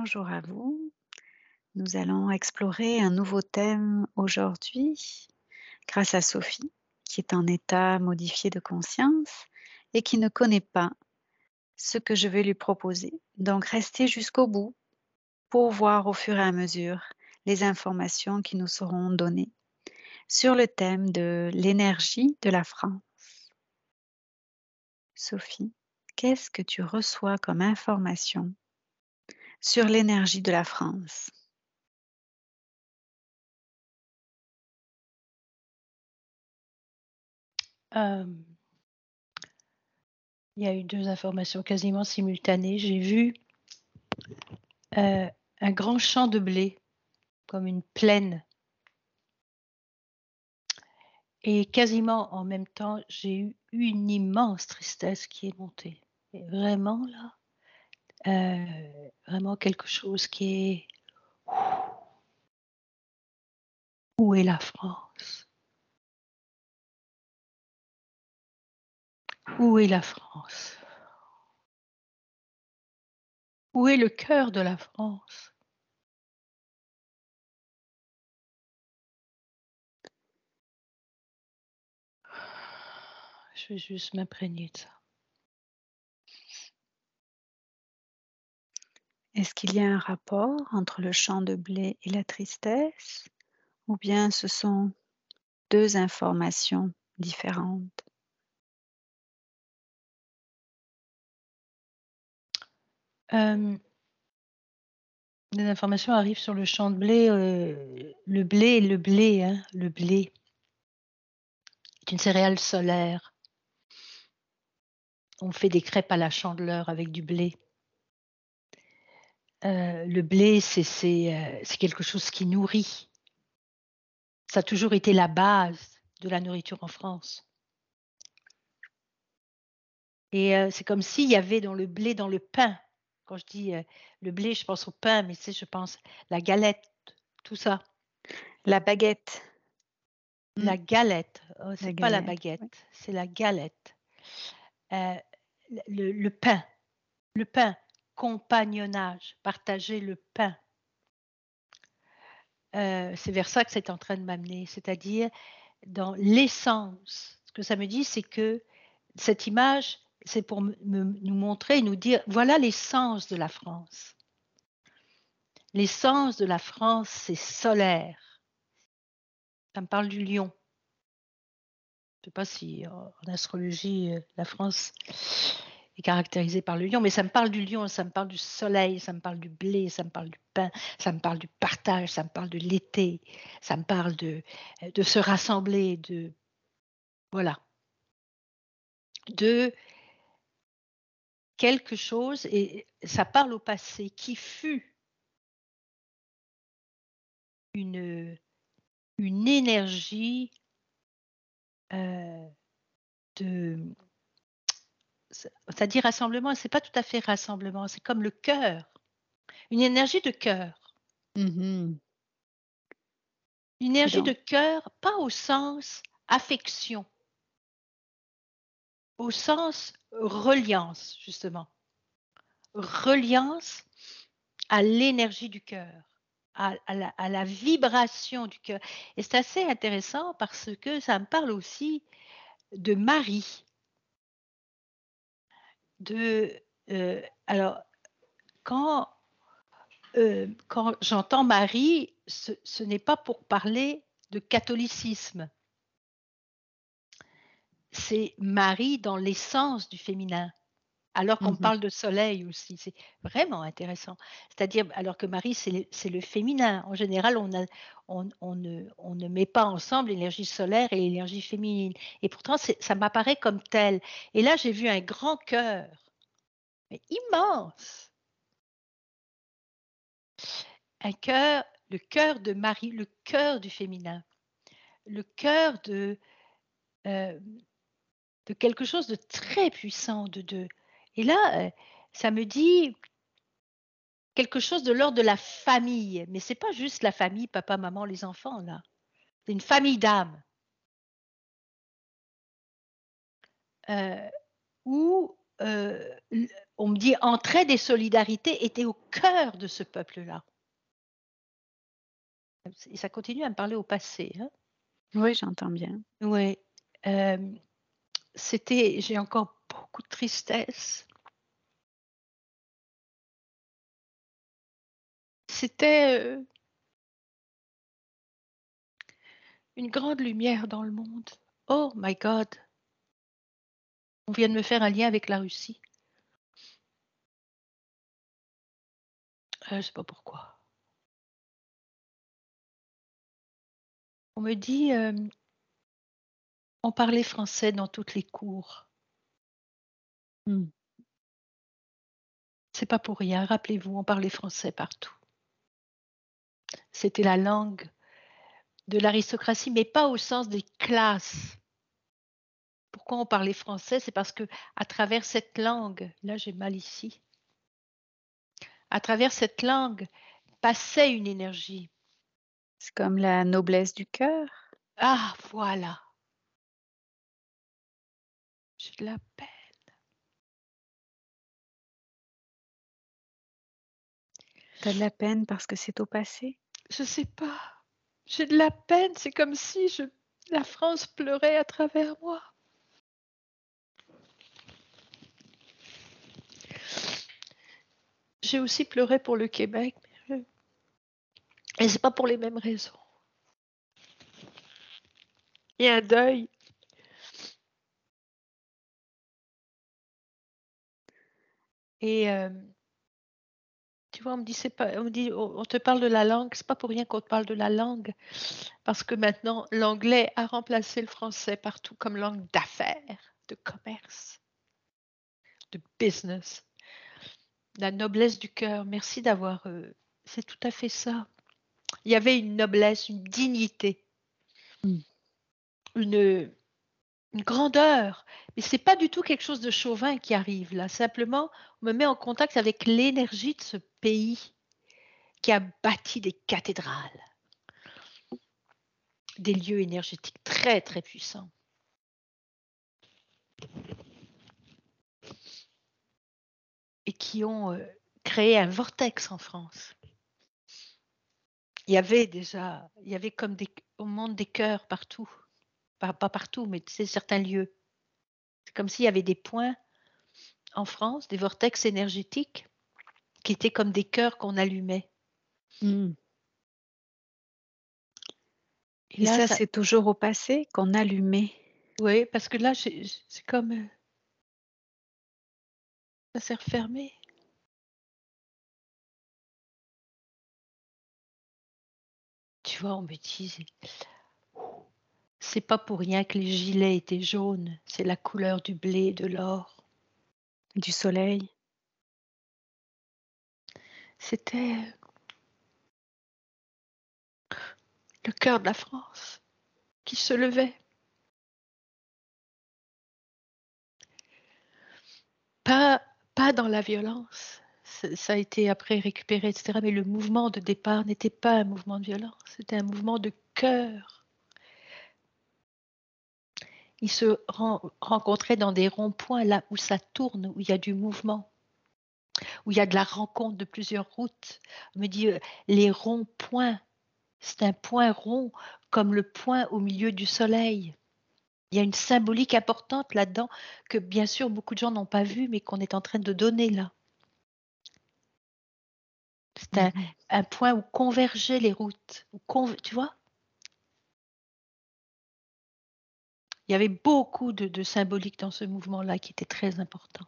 Bonjour à vous. Nous allons explorer un nouveau thème aujourd'hui grâce à Sophie qui est en état modifié de conscience et qui ne connaît pas ce que je vais lui proposer. Donc restez jusqu'au bout pour voir au fur et à mesure les informations qui nous seront données sur le thème de l'énergie de la France. Sophie, qu'est-ce que tu reçois comme information sur l'énergie de la France euh, Il y a eu deux informations quasiment simultanées. J'ai vu euh, un grand champ de blé, comme une plaine et quasiment en même temps, j'ai eu une immense tristesse qui est montée. Vraiment là, euh, vraiment quelque chose qui est où est la France? Où est la France? Où est le cœur de la France? Je vais juste m'imprégner de ça. Est-ce qu'il y a un rapport entre le champ de blé et la tristesse ou bien ce sont deux informations différentes? Euh, Les informations arrivent sur le champ de blé. Le blé, le blé, hein, le blé est une céréale solaire on fait des crêpes à la chandeleur avec du blé. Euh, le blé, euh, c'est quelque chose qui nourrit. Ça a toujours été la base de la nourriture en France. Et euh, c'est comme s'il y avait dans le blé, dans le pain. Quand je dis le blé, je pense au pain, mais c'est, je pense la galette, tout ça. La baguette. La galette. Oh, c'est pas la baguette, c'est la galette le, pain, le pain, compagnonnage, partager le pain. Euh, c'est vers ça que c'est en train de m'amener, c'est-à-dire dans l'essence. Ce que ça me dit, c'est que cette image, c'est pour nous montrer, nous dire, voilà l'essence de la France. L'essence de la France, c'est solaire. Ça me parle du lion. Je ne sais pas si en astrologie, euh, la France est caractérisée par le lion, mais ça me parle du lion, ça me parle du soleil, ça me parle du blé, ça me parle du pain, ça me parle du partage, ça me parle de l'été, ça me parle de, de se rassembler, de voilà, de quelque chose, et ça parle au passé, qui fut une, une énergie euh, de ça dit rassemblement, c'est pas tout à fait rassemblement, c'est comme le cœur, une énergie de cœur. Mmh une énergie de cœur, pas au sens affection, au sens reliance, justement. Reliance à l'énergie du cœur à, la, vibration du cœur. Et c'est assez intéressant parce que ça me parle aussi de Marie. De, euh, alors, quand, euh, quand j'entends Marie, ce n'est pas pour parler de catholicisme. C'est Marie dans l'essence du féminin alors qu'on mmh parle de soleil aussi. C'est vraiment intéressant. C'est-à-dire, alors que Marie, c'est le, féminin. En général, on, ne, met pas ensemble l'énergie solaire et l'énergie féminine. Et pourtant, ça m'apparaît comme tel. Et là, j'ai vu un grand cœur, mais immense. Un cœur, le cœur de Marie, le cœur du féminin, le cœur de, euh, de quelque chose de très puissant, de, de, et là, ça me dit quelque chose de l'ordre de la famille. Mais ce n'est pas juste la famille, papa, maman, les enfants, là. C'est une famille d'âmes. Euh, où euh, on me dit entraide et solidarité étaient au cœur de ce peuple-là. Et ça continue à me parler au passé. Hein. Oui, j'entends bien. Oui. Euh, c'était, j'ai encore beaucoup de tristesse. C'était euh, une grande lumière dans le monde. Oh my God. On vient de me faire un lien avec la Russie. Euh, je ne sais pas pourquoi. On me dit, euh, on parlait français dans toutes les cours. Hmm. C'est pas pour rien, rappelez-vous, on parlait français partout. C'était la langue de l'aristocratie, mais pas au sens des classes. Pourquoi on parlait français? C'est parce que à travers cette langue, là j'ai mal ici, à travers cette langue passait une énergie. C'est comme la noblesse du cœur. Ah, voilà. J'ai de la peine. T'as de la peine parce que c'est au passé? Je sais pas. J'ai de la peine. C'est comme si je... la France pleurait à travers moi. J'ai aussi pleuré pour le Québec. Et c'est pas pour les mêmes raisons. Il y a un deuil. Et euh, tu vois, on me dit, c'est pas, on me dit, on te parle de la langue, c'est pas pour rien qu'on te parle de la langue, parce que maintenant l'anglais a remplacé le français partout comme langue d'affaires, de commerce, de business, la noblesse du cœur. Merci d'avoir, euh, c'est tout à fait ça. Il y avait une noblesse, une dignité, mmh. une, une grandeur. Mais c'est pas du tout quelque chose de chauvin qui arrive là. Simplement, on me met en contact avec l'énergie de ce pays qui a bâti des cathédrales, des lieux énergétiques très très puissants. Et qui ont euh, créé un vortex en France. Il y avait déjà, il y avait comme au monde des cœurs partout pas, partout, mais c'est certains lieux. C'est comme s'il y avait des points en France, des vortex énergétiques qui étaient comme des cœurs qu'on allumait. Hmm. Et, là, ça, c'est toujours au passé qu'on allumait. Oui, parce que là, c'est comme. Euh, ça s'est refermé. Tu vois, on me dit, c'est pas pour rien que les gilets étaient jaunes, c'est la couleur du blé, de l'or. Du soleil. C'était le cœur de la France qui se levait. Pas, pas dans la violence, ça a été après récupéré, etc. Mais le mouvement de départ n'était pas un mouvement de violence, c'était un mouvement de cœur ils se rencontraient dans des ronds-points, là où ça tourne, où il y a du mouvement, où il y a de la rencontre de plusieurs routes. On me dit, euh, les ronds-points, c'est un point rond comme le point au milieu du soleil. Il y a une symbolique importante là-dedans que bien sûr beaucoup de gens n'ont pas vu, mais qu'on est en train de donner là. C'est un, mm-hmm. point où convergeaient les routes. tu vois? Il y avait beaucoup de, symbolique dans ce mouvement-là qui était très important.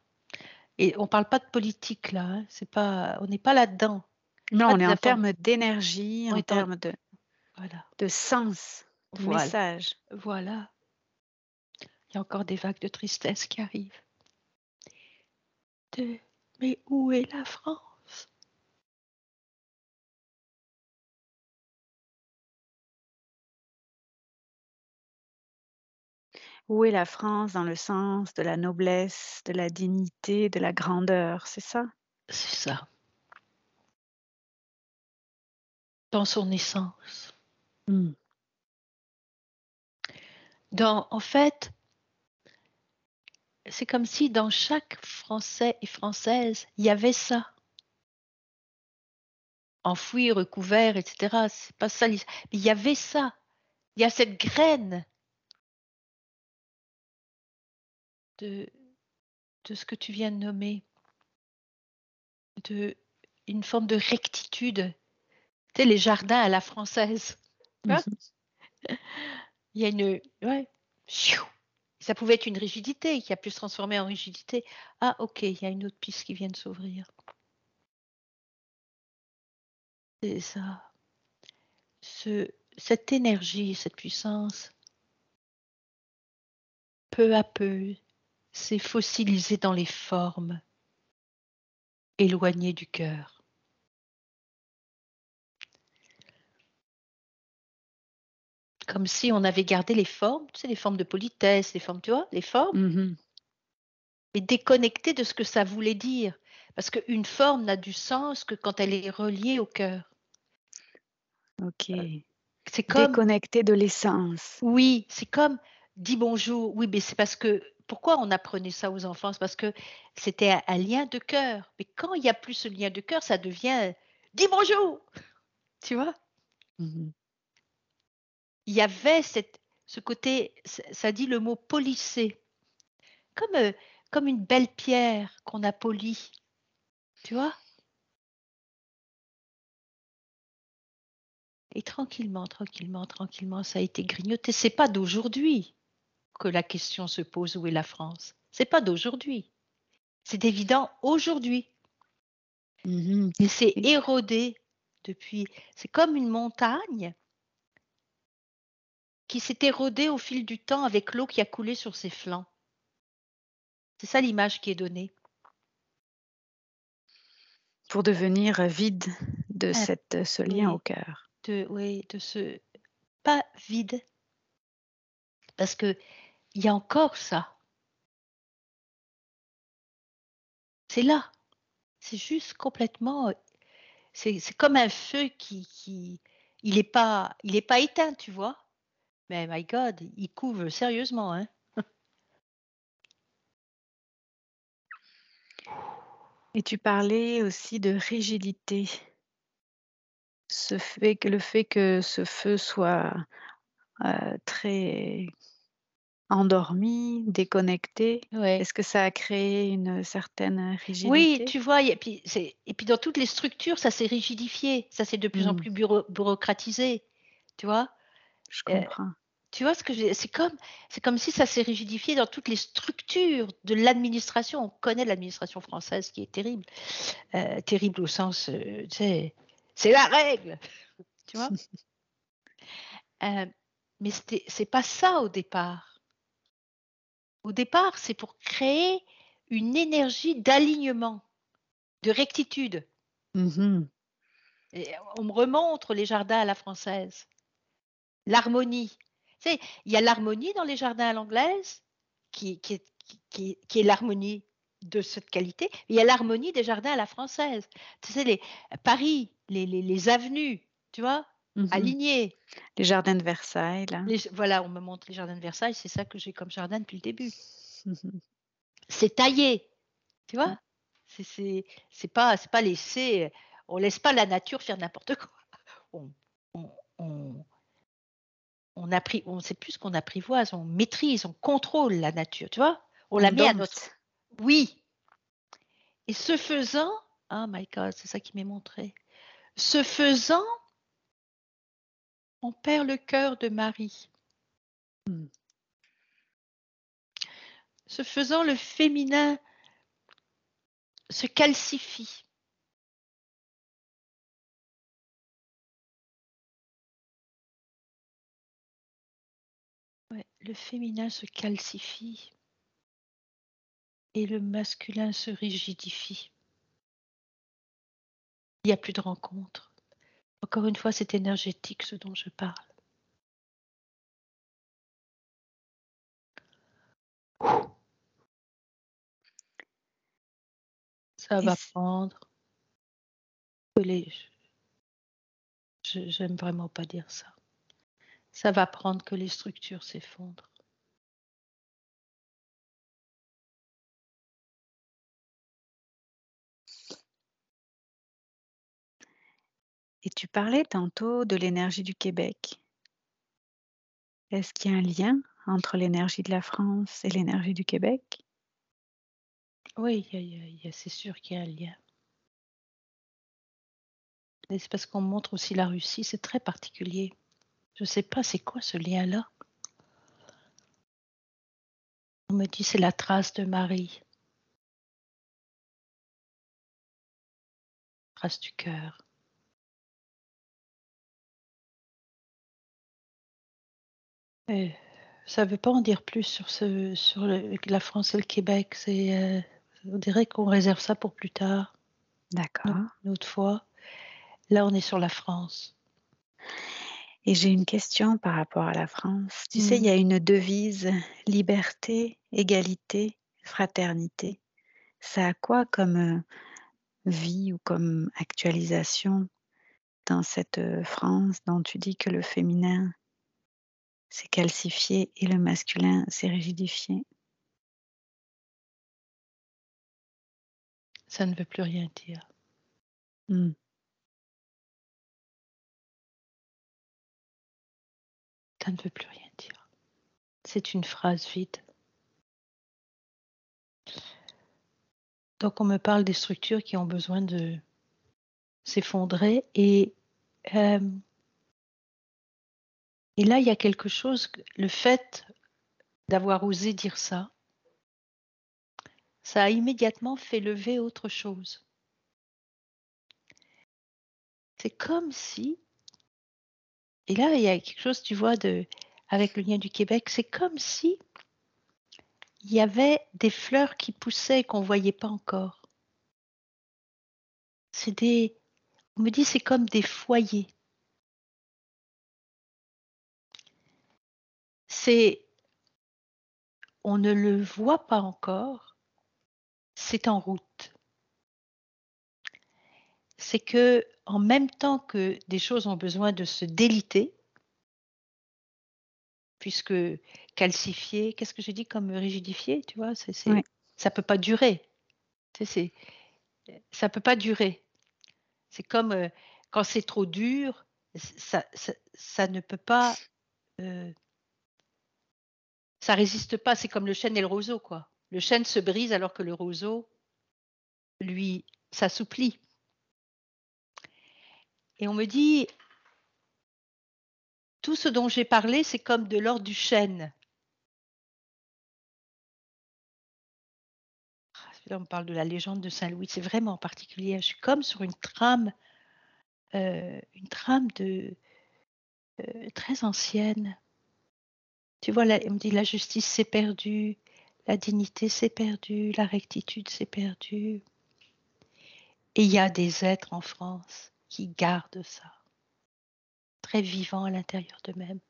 Et on ne parle pas de politique là, hein. c'est pas, on n'est pas là-dedans. Non, on est en termes d'énergie, en termes de, voilà. de sens, de message. Voilà. Il y a encore des vagues de tristesse qui arrivent. De, mais où est la France? Où est la France dans le sens de la noblesse, de la dignité, de la grandeur, c'est ça? C'est ça. Dans son essence. Mmh. Dans, en fait, c'est comme si dans chaque Français et Française, il y avait ça. Enfoui, recouvert, etc. C'est pas ça. Mais il y avait ça. Il y a cette graine de, de ce que tu viens de nommer, de une forme de rectitude. Tu sais, les jardins à la française. Mhm. il y a une. Ouais. Ça pouvait être une rigidité qui a pu se transformer en rigidité. Ah, ok, il y a une autre piste qui vient de s'ouvrir. C'est ça. Ce, cette énergie, cette puissance, peu à peu, s'est fossilisée dans les formes, éloignées du cœur. Comme si on avait gardé les formes, tu sais, les formes de politesse, les formes, tu vois, les formes, mmh et déconnecté de ce que ça voulait dire. Parce qu'une forme n'a du sens que quand elle est reliée au cœur. Ok. C'est comme déconnecté de l'essence. Oui, c'est comme dis bonjour. Oui, mais c'est parce que pourquoi on apprenait ça aux enfants? C'est parce que c'était un, lien de cœur. Mais quand il n'y a plus ce lien de cœur, ça devient dis bonjour. Tu vois? Mmh Il y avait cette, ce côté, ça dit le mot polisser, comme, euh, comme une belle pierre qu'on a polie. Tu vois? Et tranquillement, tranquillement, tranquillement, ça a été grignoté. C'est pas d'aujourd'hui que la question se pose où est la France? C'est pas d'aujourd'hui. C'est évident aujourd'hui. Mmh Il s'est érodé depuis. C'est comme une montagne qui s'est érodée au fil du temps avec l'eau qui a coulé sur ses flancs. C'est ça l'image qui est donnée. Pour devenir vide de ah, cette, ce lien au cœur de, oui, de ce pas vide, parce que il y a encore ça. C'est là. C'est juste complètement. C'est comme un feu qui, il n'est pas, il est pas éteint, tu vois. Mais my God, il couvre sérieusement, hein. Et tu parlais aussi de rigidité le fait que ce feu soit, très endormi, déconnecté, est-ce que ça a créé une certaine Oui, tu vois et puis et puis dans toutes les structures, ça s'est rigidifié, ça s'est de plus en mmh. plus bureaucratisé, tu vois? Je comprends. tu vois ce que je c'est comme c'est comme si ça s'est rigidifié dans toutes les structures de l'administration. On connaît l'administration française qui est terrible, terrible au sens, tu sais c'est la règle. tu vois? Euh, Mais c'est pas ça au départ. Au départ, c'est pour créer une énergie d'alignement, de rectitude. Mmh Et on me remontre les jardins à la française. L'harmonie. Tu sais, il y a l'harmonie dans les jardins à l'anglaise, qui, qui, qui, qui est l'harmonie de cette qualité. Il y a l'harmonie des jardins à la française. Tu sais, les, Paris, les, les, avenues, tu vois, mmh alignées. Les jardins de Versailles, là. voilà, on me montre les jardins de Versailles, c'est ça que j'ai comme jardin depuis le début. Mmh c'est taillé, tu vois? C'est C'est pas, pas laissé, on laisse pas la nature faire n'importe quoi. On, on, on, on, on sait plus qu'on apprivoise, on maîtrise, on contrôle la nature, tu vois? On, la met à notre oui. Et ce faisant, oh my God, c'est ça qui m'est montré. Ce faisant, on perd le cœur de Marie. Hmm. Ce faisant, le féminin se calcifie. Ouais, le féminin se calcifie et le masculin se rigidifie. Il n'y a plus de rencontre. Encore une fois, c'est énergétique ce dont je parle. Ça va prendre que les. J'aime vraiment pas dire ça. Ça va prendre que les structures s'effondrent. Et tu parlais tantôt de l'énergie du Québec. Est-ce qu'il y a un lien entre l'énergie de la France et l'énergie du Québec? Oui, c'est sûr qu'il y a un lien. C'est parce qu'on montre aussi la Russie, c'est très particulier. Je sais pas c'est quoi ce lien-là? On me dit: «C'est la trace de Marie». Trace du cœur. Et ça veut pas en dire plus sur ce sur le la France et le Québec, c'est, heu, on dirait qu'on réserve ça pour plus tard. D'accord. une autre fois. Là, on est sur la France. Et j'ai une question par rapport à la France. Tu sais, il y a une devise: «Liberté, égalité, fraternité». Ça a quoi comme, heu, vie ou comme actualisation dans cette, France dont tu dis que le féminin s'est calcifié et le masculin s'est rigidifié? Ça ne veut plus rien dire. Mmh. Ça ne veut plus rien dire. C'est une phrase vide. Donc on me parle des structures qui ont besoin de s'effondrer et hem et là, il y a quelque chose le fait d'avoir osé dire ça ça a immédiatement fait lever autre chose. C'est comme si et là, il y a quelque chose, tu vois, de avec le lien du Québec, c'est comme si il y avait des fleurs qui poussaient qu'on voyait pas encore. C'est des on me dit: «C'est comme des foyers». C'est on ne le voit pas encore, c'est en route. C'est qu'en même temps que des choses ont besoin de se déliter puisque calcifier, qu'est-ce que j'ai dit comme rigidifier, tu vois? C'est Ouais. c'est ça peut pas durer. C'est, heu, ça peut pas durer. C'est comme, heu, quand c'est trop dur, ça ça ça ne peut pas, heu ça résiste pas, c'est comme le chêne et le roseau, quoi. Le chêne se brise alors que le roseau, lui, s'assouplit. Et on me dit tout ce dont j'ai parlé, c'est comme de l'ordre du chêne. Là, on parle de la légende de Saint Louis, c'est vraiment particulier. Je suis comme sur une trame, heu, une trame heu, très ancienne. Tu vois, là, on me dit: «La justice s'est perdue, la dignité s'est perdue, la rectitude s'est perdue». Et il y a des êtres en France qui gardent ça. Très vivants à l'intérieur d'eux-mêmes.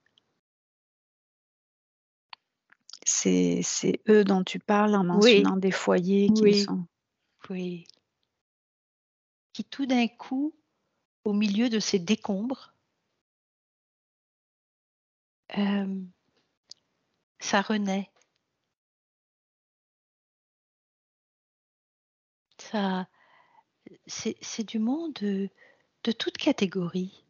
C'est c'est eux dont tu parles en Oui. mentionnant des foyers qui Oui. sont Oui. Qui tout d'un coup, au milieu de ces décombres hem ça renaît. Ça c'est du monde, heu, de toute catégorie.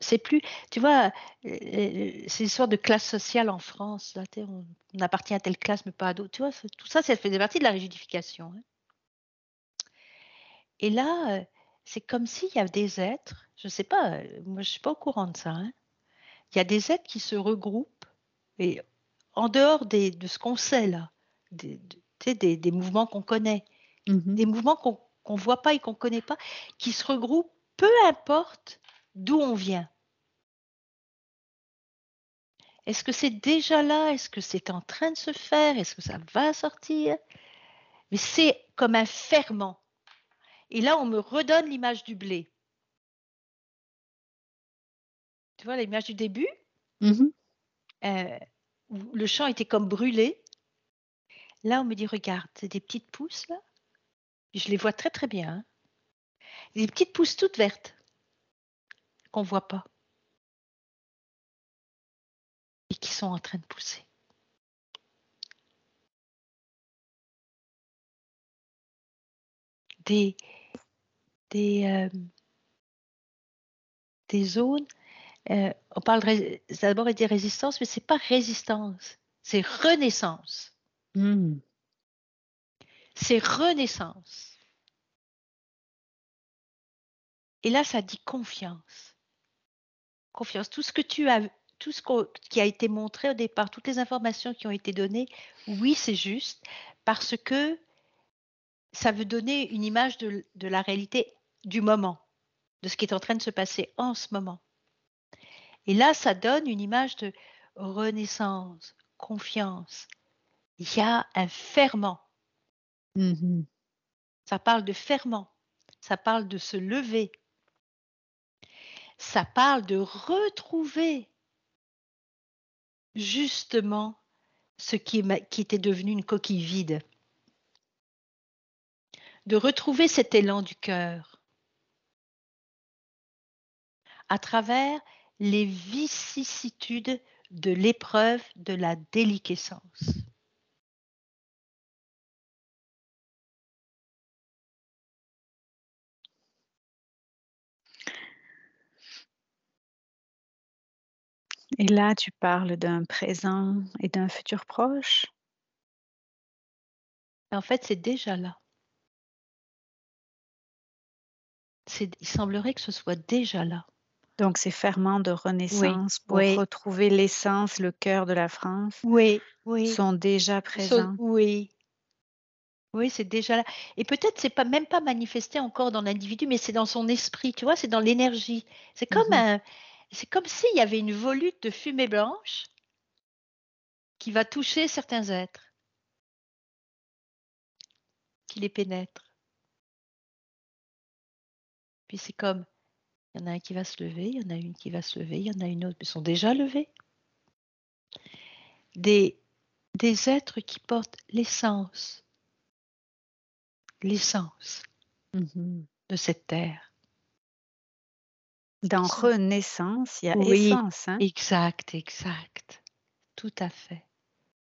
C'est plus tu vois, heu heu, ces histoires de classe sociale en France, là, on on appartient à telle classe, mais pas à d'autres, tu vois? Tout ça, ça faisait partie de la rigidification, hein. Et là, heu, c'est comme s'il y a des êtres, je sais pas, moi je suis pas au courant de ça, hein. Il y a des êtres qui se regroupent et en dehors des de ce qu'on sait là, des de tu sais, des des mouvements qu'on connaît, Mmh mh. des mouvements qu'on qu'on voit pas et qu'on connaît pas, qui se regroupent, peu importe d'où on vient. Est-ce que c'est déjà là? Est-ce que c'est en train de se faire? Est-ce que ça va sortir? Mais c'est comme un ferment et là, on me redonne l'image du blé. Tu vois l'image du début? Mh. Heu, où le champ était comme brûlé. Là, on me dit: «Regarde, c'est des petites pousses là». Je les vois très, très bien, hein. Des petites pousses toutes vertes qu'on voit pas. Et qui sont en train de pousser. Des des, euh, des zones. Euh, on parle de d'abord des résistances, mais c'est pas résistance, c'est renaissance. Mmh. C'est renaissance. Et là, ça dit confiance. Confiance. Tout ce que tu as, tout ce qui a été montré au départ, toutes les informations qui ont été données, oui, c'est juste, parce que ça veut donner une image de, de la réalité du moment, de ce qui est en train de se passer en ce moment. Et là, ça donne une image de renaissance, confiance. Il y a un ferment. Mmh Ça parle de ferment. Ça parle de se lever. Ça parle de retrouver justement ce qui, était devenu une coquille vide. De retrouver cet élan du cœur à travers les vicissitudes de l'épreuve de la déliquescence. Et là, tu parles d'un présent et d'un futur proche? En fait, c'est déjà là. Il semblerait que ce soit déjà là. Donc ces ferments de renaissance pour oui. retrouver l'essence, le cœur de la France Oui, oui. sont déjà présents. oui. Oui, c'est déjà là. Et peut-être c'est pas même pas manifesté encore dans l'individu, mais c'est dans son esprit, tu vois, c'est dans l'énergie. C'est comme Mhm. un, c'est comme s'il y avait une volute de fumée blanche qui va toucher certains êtres, qui les pénètre. Puis c'est comme, il y en a un qui va se lever, il y en a une qui va se lever, il y en a une autre, mais sont déjà levés. Des, des êtres qui portent l'essence, l'essence Mhm. de cette terre. Dans renaissance, il y a Oui. essence. Hein? Exact, exact. Tout à fait.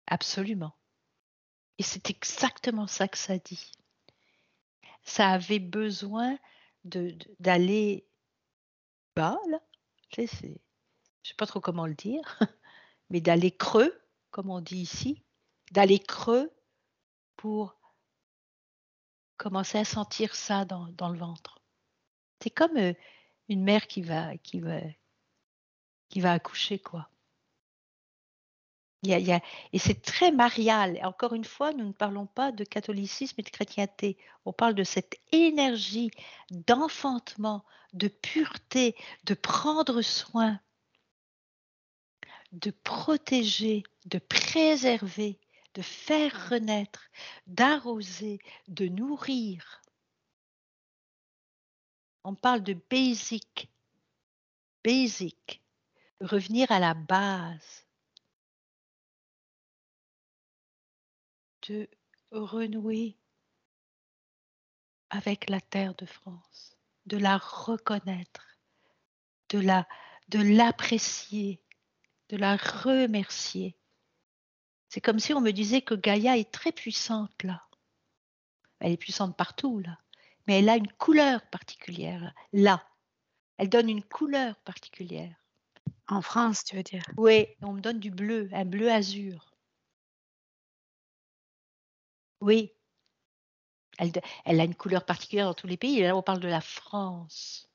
Absolument. Et c'est exactement ça que ça dit. Ça avait besoin d'aller bas, là. Je sais pas trop comment le dire, mais d'aller creux, comme on dit ici, d'aller creux pour commencer à sentir ça dans, dans le ventre. C'est comme euh, une mère qui va, qui va, qui va accoucher, quoi. Et c'est très marial. Encore une fois, nous ne parlons pas de catholicisme et de chrétienté. On parle de cette énergie d'enfantement, de pureté, de prendre soin, de protéger, de préserver, de faire renaître, d'arroser, de nourrir. On parle de basic, basic, revenir à la base, de renouer avec la terre de France, de la reconnaître, de la de l'apprécier, de la remercier. C'est comme si on me disait que Gaïa est très puissante là. Elle est puissante partout là, mais elle a une couleur particulière là. Elle donne une couleur particulière. En France, tu veux dire? Oui, on me donne du bleu, un bleu azur. Oui, elle, a une couleur particulière dans tous les pays. Et là, on parle de la France.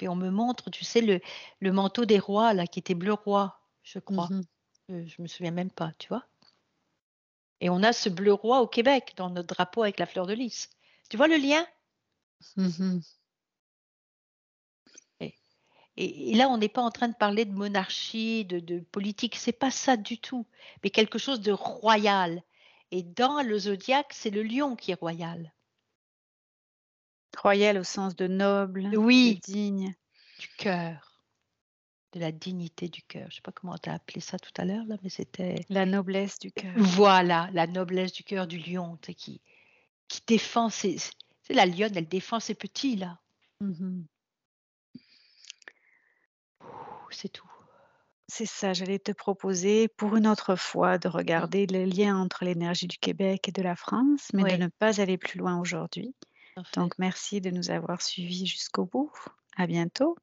Et on me montre, tu sais, le, le manteau des rois, là, qui était bleu roi, je crois. Mhm. Euh, je me souviens même pas, tu vois. Et on a ce bleu roi au Québec, dans notre drapeau avec la fleur de lys. Tu vois le lien? Mhm. et, et là, on n'est pas en train de parler de monarchie, de, de politique, c'est pas ça du tout, mais quelque chose de royal. Et dans le zodiaque, c'est le lion qui est royal. Royal au sens de noble, Oui. de digne. du cœur, de la dignité du cœur. Je sais pas comment tu as appelé ça tout à l'heure, là, mais c'était. La noblesse du cœur. Voilà, la noblesse du cœur du lion, qui, qui défend ses. C'est la lionne, elle défend ses petits, là. Mhm. Ouh, C'est tout. C'est ça, j'allais te proposer pour une autre fois de regarder le lien entre l'énergie du Québec et de la France, mais Oui. de ne pas aller plus loin aujourd'hui. Parfait. Donc merci de nous avoir suivis jusqu'au bout. À bientôt.